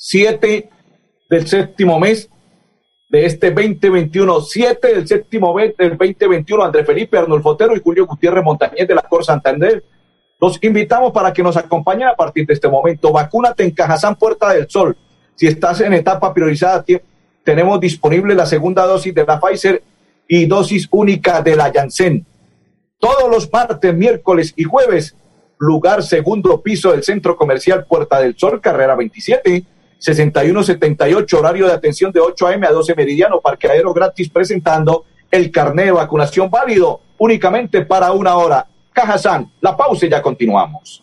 7 del séptimo mes de este 2021, 7 del séptimo mes del 2021, André Felipe Arnulfo Otero y Julio Gutiérrez Montañez de la Cor Santander. Los invitamos para que nos acompañen a partir de este momento. Vacúnate en Cajazán Puerta del Sol. Si estás en etapa priorizada, tenemos disponible la segunda dosis de la Pfizer y dosis única de la Janssen. Todos los martes, miércoles y jueves, lugar segundo piso del Centro Comercial Puerta del Sol, carrera 27 6178, horario de atención de 8 a.m. a 12 meridiano, parqueadero gratis presentando el carnet de vacunación válido únicamente para una hora. Cajazán, la pausa y ya continuamos.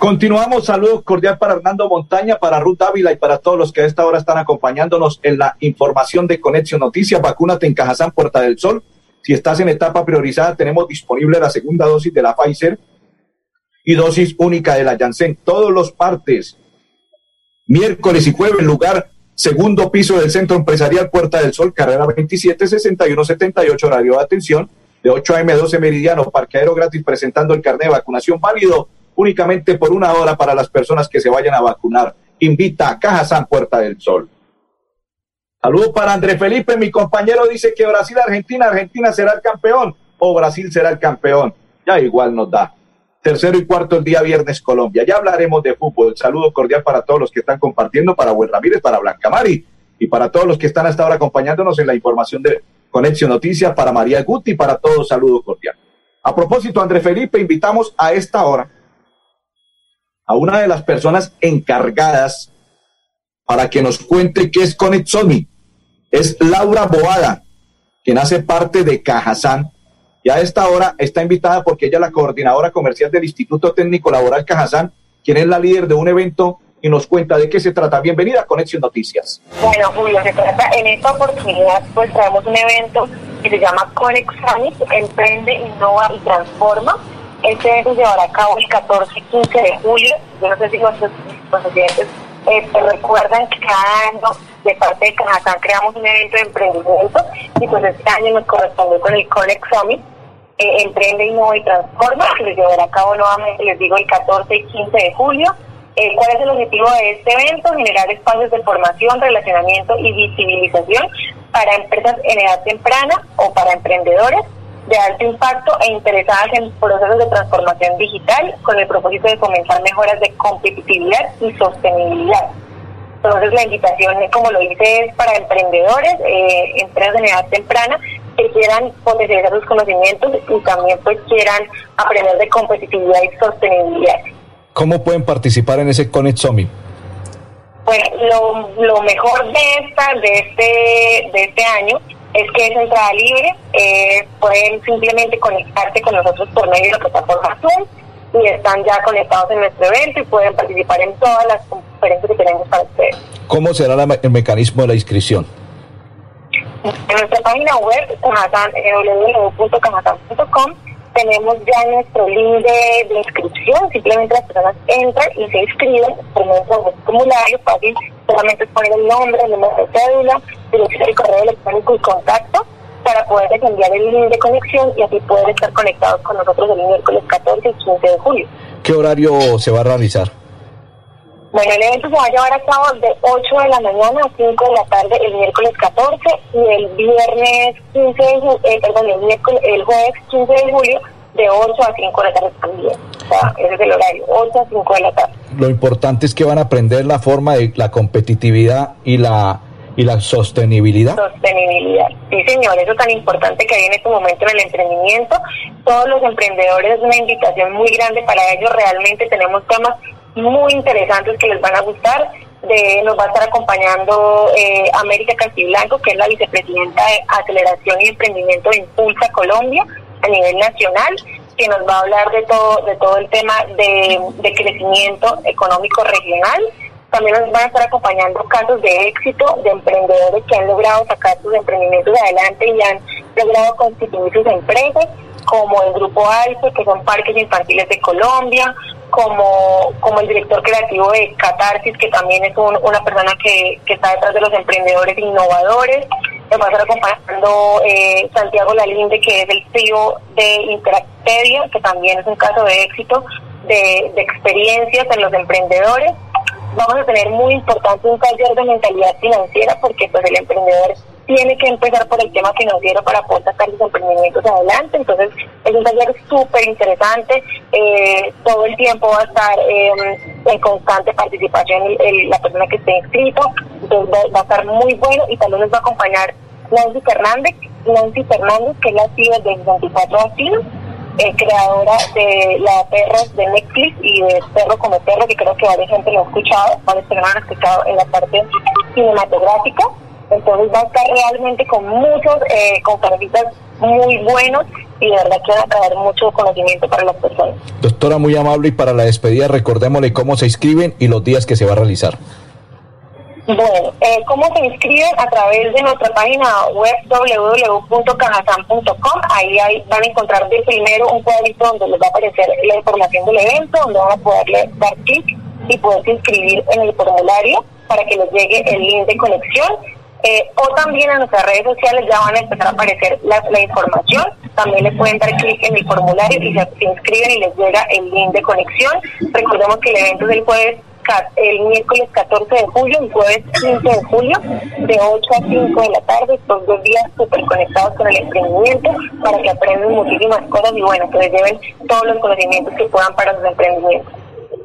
Continuamos, saludos cordial para Hernando Montaña, para Ruth Ávila y para todos los que a esta hora están acompañándonos en la información de Conexión Noticias. Vacúnate en Cajazán, Puerta del Sol. Si estás en etapa priorizada, tenemos disponible la segunda dosis de la Pfizer y dosis única de la Janssen. Todos los partes, miércoles y jueves, lugar segundo piso del Centro Empresarial Puerta del Sol, carrera 27 61 78, horario de atención, de 8 a.m. 12 meridiano, parqueadero gratis presentando el carnet de vacunación válido únicamente por una hora para las personas que se vayan a vacunar. Invita a Caja San Puerta del Sol. Saludos para André Felipe, mi compañero dice que Brasil, Argentina, Argentina será el campeón o Brasil será el campeón. Ya igual nos da. Tercero y cuarto el día viernes Colombia. Ya hablaremos de fútbol. Saludo cordial para todos los que están compartiendo, para Buen Ramírez, para Blanca Mari, y para todos los que están hasta ahora acompañándonos en la información de Conexión Noticias, para María Guti, para todos, saludos cordial. A propósito, André Felipe, invitamos a esta hora a una de las personas encargadas para que nos cuente qué es Conexomi. Es Laura Boada, quien hace parte de Cajazán. Y a esta hora está invitada porque ella es la coordinadora comercial del Instituto Técnico Laboral Cajazán, quien es la líder de un evento y nos cuenta de qué se trata. Bienvenida a Conexión Noticias. Bueno, Julio, se trata, en esta oportunidad pues traemos un evento que se llama Summit, Emprende, Innova y Transforma. Este evento se llevará a cabo el 14 y 15 de julio. Yo no sé si nuestros, clientes eh, recuerdan que cada año de parte de Cajatán creamos un evento de emprendimiento y pues este año nos correspondió con el Conex Summit. Eh, Emprende, Innova y Transforma, que se llevará a cabo nuevamente, les digo, el 14 y 15 de julio. Eh, ¿Cuál es el objetivo de este evento? Generar espacios de formación, relacionamiento y visibilización para empresas en edad temprana o para emprendedores de alto impacto e interesadas en procesos de transformación digital con el propósito de fomentar mejoras de competitividad y sostenibilidad. Entonces la invitación, como lo dice, es para emprendedores, eh, empresas en edad temprana que quieran potencializar sus conocimientos y también pues quieran aprender de competitividad y sostenibilidad. ¿Cómo pueden participar en ese Connect Summit? Pues lo, lo mejor de esta, de este, de este año es que es entrada libre, eh, pueden simplemente conectarse con nosotros por medio de la plataforma Zoom y están ya conectados en nuestro evento y pueden participar en todas las conferencias que tenemos para ustedes. ¿Cómo será el mecanismo de la inscripción? En nuestra página web, www.cajatan.com, tenemos ya nuestro link de, inscripción, simplemente las personas entran y se inscriben por medio de un formulario fácil, solamente poner el nombre, el número de cédula, dirección de correo electrónico y contacto para poder enviar el link de conexión y así poder estar conectados con nosotros el miércoles 14 y 15 de julio. ¿Qué horario se va a realizar? Bueno, el evento se va a llevar a cabo de 8 de la mañana a 5 de la tarde el miércoles 14 y el viernes 15 de julio, eh, perdón, el, miércoles, el jueves 15 de julio de 8 a 5 de la tarde también. O sea, ese es el horario, 8 a 5 de la tarde. Lo importante es que van a aprender la forma de la competitividad y la y la sostenibilidad. Sostenibilidad, sí señor, eso tan importante que hay en este momento en el emprendimiento. Todos los emprendedores es una invitación muy grande para ellos, realmente tenemos temas muy interesantes que les van a gustar. De, nos va a estar acompañando eh, América Castiblanco, que es la vicepresidenta de Aceleración y Emprendimiento de Impulsa Colombia a nivel nacional, que nos va a hablar de todo, de todo el tema de, de crecimiento económico regional. También nos van a estar acompañando casos de éxito de emprendedores que han logrado sacar sus emprendimientos adelante y han logrado constituir sus empresas como el Grupo ALFE, que son parques infantiles de Colombia, como, como el director creativo de Catarsis, que también es una persona que, que está detrás de los emprendedores innovadores. Me va a estar acompañando eh, Santiago Lalinde, que es el CEO de Interactedia, que también es un caso de éxito de, de experiencias en los emprendedores. Vamos a tener muy importante un taller de mentalidad financiera porque pues el emprendedor tiene que empezar por el tema financiero para poder sacar los emprendimientos adelante. Entonces, es un taller súper interesante. Eh, todo el tiempo va a estar em, en constante participación la persona que esté inscrito. Entonces, va, a estar muy bueno y también nos va a acompañar Nancy Fernández, Nancy Fernández, que es la CEO de 24 Latinos. Eh, creadora de la perros de Netflix y de Perro como Perro, que creo que varias gente lo ha escuchado, varias personas han escuchado en la parte cinematográfica. Entonces va a estar realmente con muchos eh, conferencistas muy buenos y de verdad que van a traer mucho conocimiento para las personas. Doctora, muy amable y para la despedida recordémosle cómo se inscriben y los días que se va a realizar. Bueno, eh, ¿cómo se inscriben? A través de nuestra página web www.cajasan.com. Ahí, ahí van a encontrar de primero un cuadrito donde les va a aparecer la información del evento, donde van a poderle dar clic y poderse inscribir en el formulario para que les llegue el link de conexión eh, o también en nuestras redes sociales ya van a empezar a aparecer la, información. También le pueden dar clic en el formulario y se, inscriben y les llega el link de conexión. Recordemos que el evento es el jueves el miércoles 14 de julio y jueves 15 de julio, de 8 a 5 de la tarde, estos dos días súper conectados con el emprendimiento para que aprendan muchísimas cosas y bueno, que les lleven todos los conocimientos que puedan para sus emprendimientos.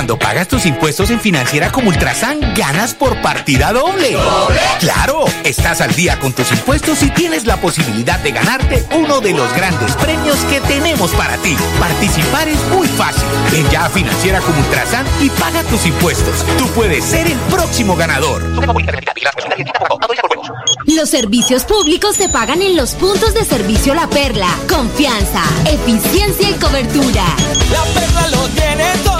Cuando pagas tus impuestos en Financiera como Ultrasan, ganas por partida doble. Claro, estás al día con tus impuestos y tienes la posibilidad de ganarte uno de los grandes premios que tenemos para ti. Participar es muy fácil. Ven ya a Financiera como Ultrasan y paga tus impuestos. Tú puedes ser el próximo ganador. Los servicios públicos se pagan en los puntos de servicio La Perla. Confianza, eficiencia y cobertura. La Perla lo tiene todo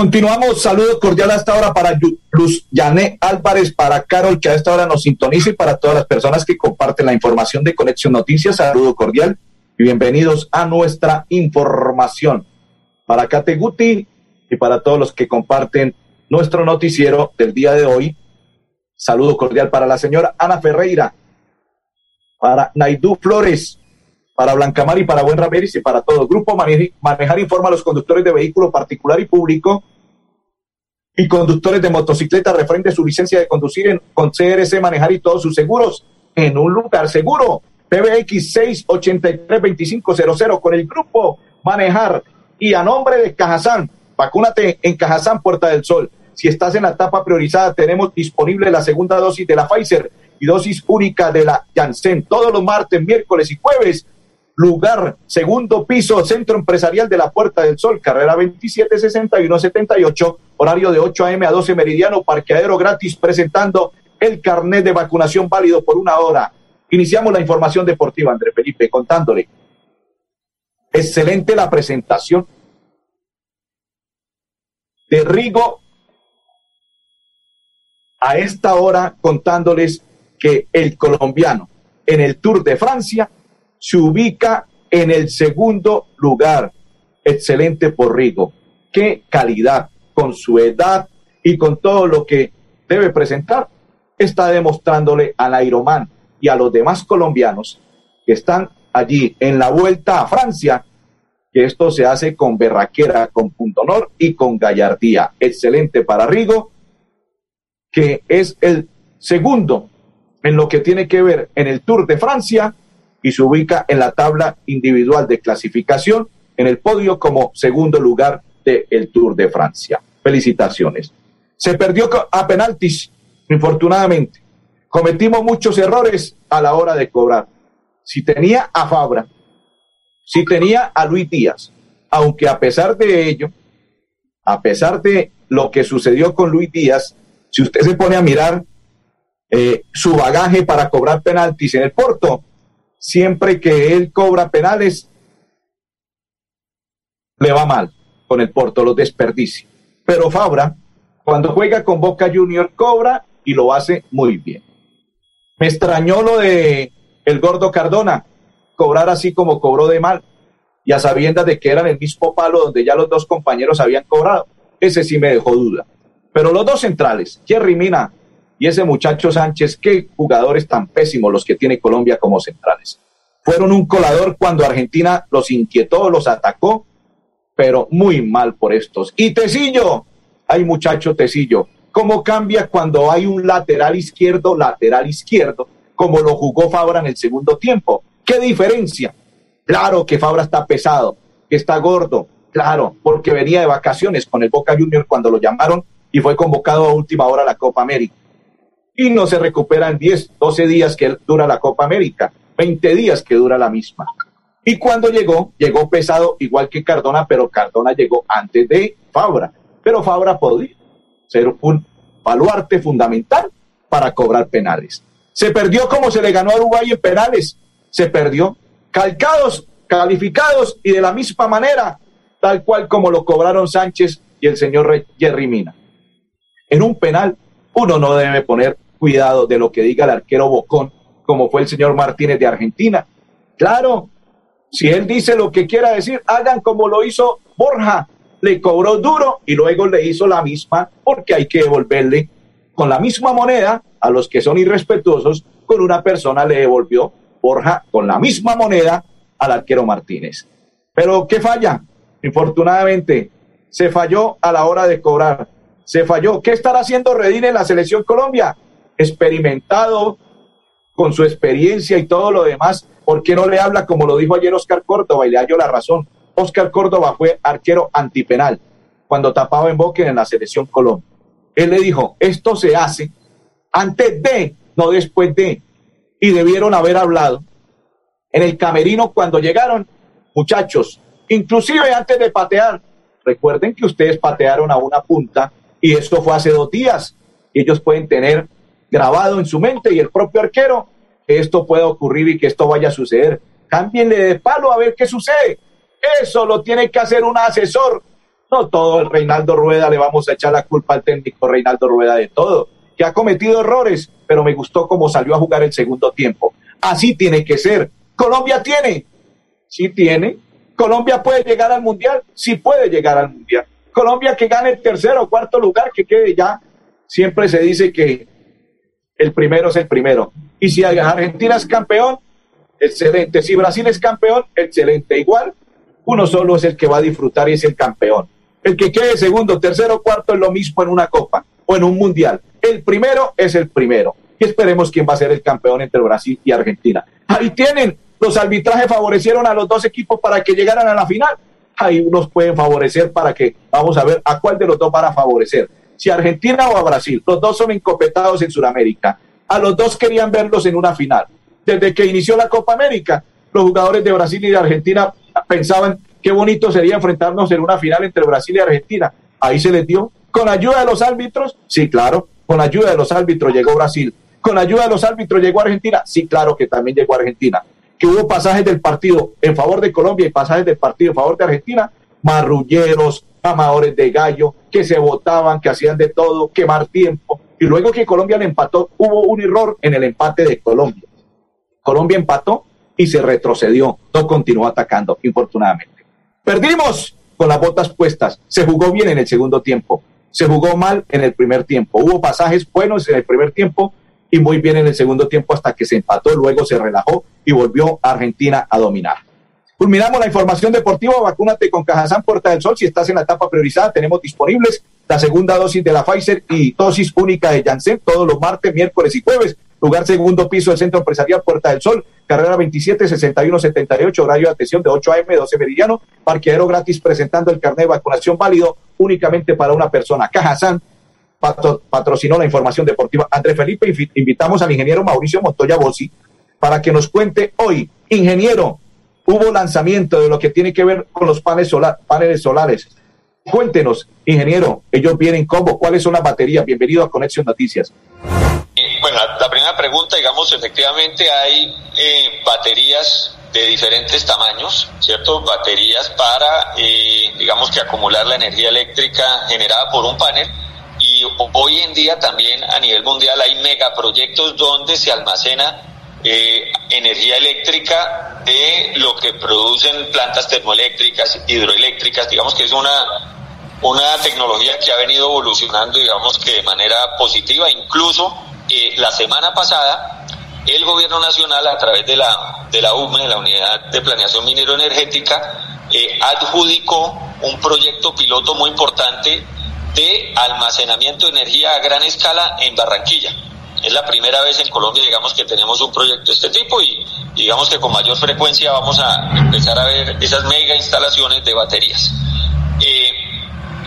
Continuamos, saludo cordial hasta ahora para Luz Yané Álvarez, para Carol, que a esta hora nos sintoniza, y para todas las personas que comparten la información de Conexión Noticias. Saludo cordial y bienvenidos a nuestra información. Para Kate Guti y para todos los que comparten nuestro noticiero del día de hoy. Saludo cordial para la señora Ana Ferreira, para Naidú Flores, para Blancamar y para Buen Ramírez y para todo. Grupo Manejar informa a los conductores de vehículo particular y público y conductores de motocicleta referente su licencia de conducir en, con CRC Manejar y todos sus seguros en un lugar seguro. PBX 683-2500 con el grupo Manejar y a nombre de Cajazán. Vacúnate en Cajazán, Puerta del Sol. Si estás en la etapa priorizada, tenemos disponible la segunda dosis de la Pfizer y dosis única de la Janssen todos los martes, miércoles y jueves lugar, segundo piso, Centro Empresarial de la Puerta del Sol, carrera 276178, horario de 8 a.m. a 12 meridiano, parqueadero gratis, presentando el carnet de vacunación válido por una hora. Iniciamos la información deportiva, André Felipe, contándole. Excelente la presentación de Rigo a esta hora contándoles que el colombiano en el Tour de Francia se ubica en el segundo lugar. Excelente por Rigo. Qué calidad, con su edad y con todo lo que debe presentar, está demostrándole al Ironman y a los demás colombianos que están allí en la vuelta a Francia, que esto se hace con berraquera, con punto honor y con gallardía. Excelente para Rigo, que es el segundo en lo que tiene que ver en el Tour de Francia y se ubica en la tabla individual de clasificación en el podio como segundo lugar del Tour de Francia. Felicitaciones. Se perdió a penaltis, infortunadamente. Cometimos muchos errores a la hora de cobrar. Si tenía a Fabra, si tenía a Luis Díaz, aunque a pesar de ello, a pesar de lo que sucedió con Luis Díaz, si usted se pone a mirar eh, su bagaje para cobrar penaltis en el Porto, siempre que él cobra penales, le va mal con el Porto, lo desperdicia. Pero Fabra, cuando juega con Boca Junior, cobra y lo hace muy bien. Me extrañó lo de el gordo Cardona, cobrar así como cobró de mal, y a sabiendas de que eran el mismo palo donde ya los dos compañeros habían cobrado. Ese sí me dejó duda. Pero los dos centrales, Jerry Mina y ese muchacho Sánchez, qué jugadores tan pésimos los que tiene Colombia como centrales. Fueron un colador cuando Argentina los inquietó, los atacó, pero muy mal por estos. Y Tecillo, ay muchacho Tecillo, ¿cómo cambia cuando hay un lateral izquierdo, lateral izquierdo, como lo jugó Fabra en el segundo tiempo? ¿Qué diferencia? Claro que Fabra está pesado, que está gordo, claro, porque venía de vacaciones con el Boca Junior cuando lo llamaron y fue convocado a última hora a la Copa América. Y no se recupera en 10, 12 días que dura la Copa América, 20 días que dura la misma. Y cuando llegó, llegó pesado igual que Cardona, pero Cardona llegó antes de Fabra. Pero Fabra podía ser un baluarte fundamental para cobrar penales. Se perdió como se le ganó a Uruguay en penales. Se perdió calcados, calificados y de la misma manera, tal cual como lo cobraron Sánchez y el señor Jerry Mina. En un penal, uno no debe poner cuidado de lo que diga el arquero Bocón, como fue el señor Martínez de Argentina. Claro, si él dice lo que quiera decir, hagan como lo hizo Borja, le cobró duro y luego le hizo la misma, porque hay que devolverle con la misma moneda a los que son irrespetuosos, con una persona le devolvió Borja con la misma moneda al arquero Martínez. Pero ¿qué falla? Infortunadamente, se falló a la hora de cobrar. Se falló. ¿Qué estará haciendo Redín en la selección Colombia? Experimentado con su experiencia y todo lo demás. ¿Por qué no le habla como lo dijo ayer Oscar Córdoba? Y le hallo la razón. Oscar Córdoba fue arquero antipenal cuando tapaba en Boca en la selección Colombia. Él le dijo, esto se hace antes de, no después de y debieron haber hablado en el camerino cuando llegaron, muchachos, inclusive antes de patear. Recuerden que ustedes patearon a una punta y esto fue hace dos días. Ellos pueden tener grabado en su mente y el propio arquero que esto pueda ocurrir y que esto vaya a suceder. Cámbienle de palo a ver qué sucede. Eso lo tiene que hacer un asesor. No todo el Reinaldo Rueda le vamos a echar la culpa al técnico Reinaldo Rueda de todo que ha cometido errores, pero me gustó cómo salió a jugar el segundo tiempo. Así tiene que ser. Colombia tiene, sí tiene. Colombia puede llegar al Mundial, sí puede llegar al Mundial. Colombia que gane el tercero o cuarto lugar, que quede ya. Siempre se dice que el primero es el primero. Y si Argentina es campeón, excelente. Si Brasil es campeón, excelente. Igual, uno solo es el que va a disfrutar y es el campeón. El que quede segundo, tercero, cuarto es lo mismo en una copa o en un mundial. El primero es el primero. Y esperemos quién va a ser el campeón entre Brasil y Argentina. Ahí tienen, los arbitrajes favorecieron a los dos equipos para que llegaran a la final. Ahí unos pueden favorecer para que, vamos a ver a cuál de los dos van a favorecer. Si a Argentina o a Brasil. Los dos son encopetados en Sudamérica. A los dos querían verlos en una final. Desde que inició la Copa América, los jugadores de Brasil y de Argentina pensaban qué bonito sería enfrentarnos en una final entre Brasil y Argentina. Ahí se les dio. Con ayuda de los árbitros, sí, claro. Con ayuda de los árbitros llegó Brasil. Con ayuda de los árbitros llegó Argentina. Sí, claro que también llegó Argentina. Que hubo pasajes del partido en favor de Colombia y pasajes del partido en favor de Argentina. Marrulleros, amadores de gallo, que se votaban, que hacían de todo, quemar tiempo. Y luego que Colombia le empató, hubo un error en el empate de Colombia. Colombia empató y se retrocedió. No continuó atacando, infortunadamente. Perdimos con las botas puestas. Se jugó bien en el segundo tiempo. Se jugó mal en el primer tiempo. Hubo pasajes buenos en el primer tiempo y muy bien en el segundo tiempo hasta que se empató, luego se relajó y volvió a Argentina a dominar. Culminamos la información deportiva. Vacúnate con Cajazán Puerta del Sol. Si estás en la etapa priorizada, tenemos disponibles la segunda dosis de la Pfizer y dosis única de Janssen todos los martes, miércoles y jueves. Lugar segundo piso del Centro Empresarial Puerta del Sol, carrera 27 61 78, horario de atención de 8 a.m. 12 meridiano, parqueadero gratis presentando el carnet de vacunación válido únicamente para una persona. Cajazán patrocinó la información deportiva. André Felipe, invitamos al ingeniero Mauricio Montoya Bossi para que nos cuente hoy, ingeniero, hubo lanzamiento de lo que tiene que ver con los paneles, paneles solares. Cuéntenos, ingeniero, ellos vienen cómo, cuáles son las baterías. Bienvenido a Conexión Noticias. Bueno, la primera pregunta, digamos, efectivamente hay eh, baterías de diferentes tamaños, ¿cierto? Baterías para, eh, digamos que acumular la energía eléctrica generada por un panel y hoy en día también a nivel mundial hay megaproyectos donde se almacena eh, energía eléctrica de lo que producen plantas termoeléctricas, hidroeléctricas, digamos que es una, una tecnología que ha venido evolucionando, digamos que de manera positiva, incluso eh, la semana pasada el gobierno nacional a través de la, de la UME, de la Unidad de Planeación Minero Energética, eh, adjudicó un proyecto piloto muy importante de almacenamiento de energía a gran escala en Barranquilla. Es la primera vez en Colombia, digamos, que tenemos un proyecto de este tipo y digamos que con mayor frecuencia vamos a empezar a ver esas mega instalaciones de baterías. Eh,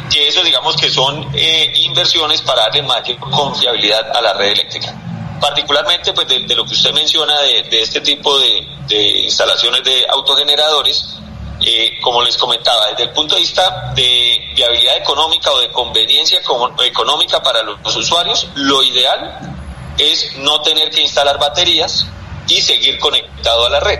que eso digamos que son eh, inversiones para darle mayor confiabilidad a la red eléctrica. Particularmente pues de, lo que usted menciona de, este tipo de, de instalaciones de autogeneradores, eh, como les comentaba, desde el punto de vista de viabilidad económica o de conveniencia económica para los, usuarios, lo ideal es no tener que instalar baterías y seguir conectado a la red.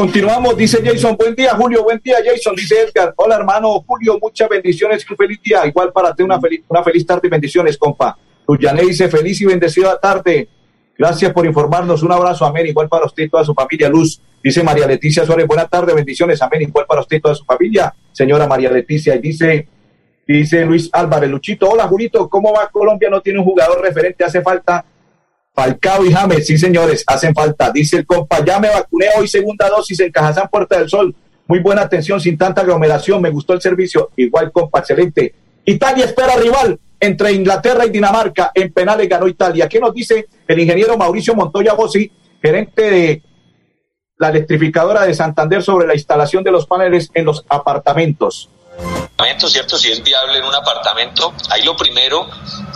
Continuamos, dice Jason. Buen día, Julio. Buen día, Jason. Dice Edgar. Hola, hermano Julio. Muchas bendiciones. Qué feliz día. Igual para ti, una feliz, una feliz tarde y bendiciones, compa. Tuyané dice feliz y bendecida tarde. Gracias por informarnos. Un abrazo. Amén. Igual para usted y toda su familia. Luz. Dice María Leticia Suárez. Buena tarde. Bendiciones. Amén. Igual para usted y toda su familia. Señora María Leticia. Y dice, dice Luis Álvarez. Luchito. Hola, Julito. ¿Cómo va Colombia? No tiene un jugador referente. Hace falta Falcao y James, sí señores, hacen falta. Dice el compa, ya me vacuné hoy, segunda dosis en Cajazán Puerta del Sol. Muy buena atención, sin tanta aglomeración, me gustó el servicio. Igual, compa, excelente. Italia espera rival entre Inglaterra y Dinamarca. En penales ganó Italia. ¿Qué nos dice el ingeniero Mauricio Montoya Bossi, gerente de la electrificadora de Santander sobre la instalación de los paneles en los apartamentos? ¿Cierto? Si es viable en un apartamento, ahí lo primero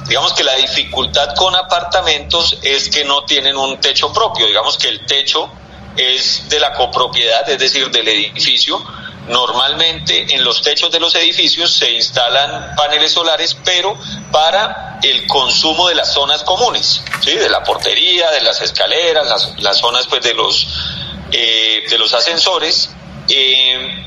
Digamos que la dificultad con apartamentos es que no tienen un techo propio, digamos que el techo es de la copropiedad, es decir, del edificio. Normalmente en los techos de los edificios se instalan paneles solares, pero para el consumo de las zonas comunes, ¿sí? de la portería, de las escaleras, las, zonas pues, de, los, eh, de los ascensores. Eh,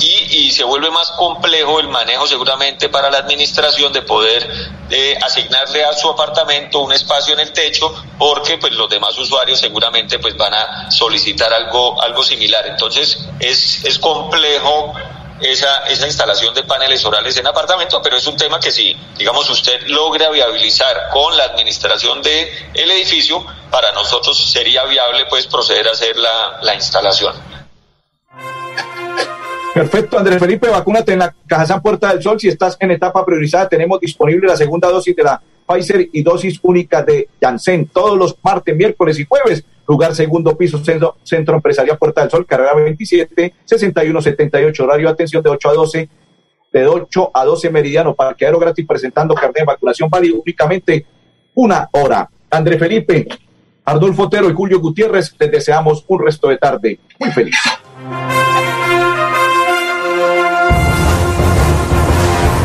y, se vuelve más complejo el manejo seguramente para la administración de poder eh, asignarle a su apartamento un espacio en el techo porque pues los demás usuarios seguramente pues van a solicitar algo algo similar entonces es, es complejo esa, esa instalación de paneles orales en apartamento, pero es un tema que si, digamos, usted logra viabilizar con la administración del el edificio, para nosotros sería viable pues proceder a hacer la, la instalación. Perfecto, Andrés Felipe, vacúnate en la Cajazán Puerta del Sol. Si estás en etapa priorizada, tenemos disponible la segunda dosis de la Pfizer y dosis única de Janssen todos los martes, miércoles y jueves. Lugar segundo piso, centro, centro Empresarial Puerta del Sol, carrera 27, 6178, horario atención de 8 a 12, de 8 a 12 meridiano, parqueadero gratis presentando carnet de vacunación válido únicamente una hora. Andrés Felipe, Ardolfo Otero y Julio Gutiérrez, les deseamos un resto de tarde muy feliz.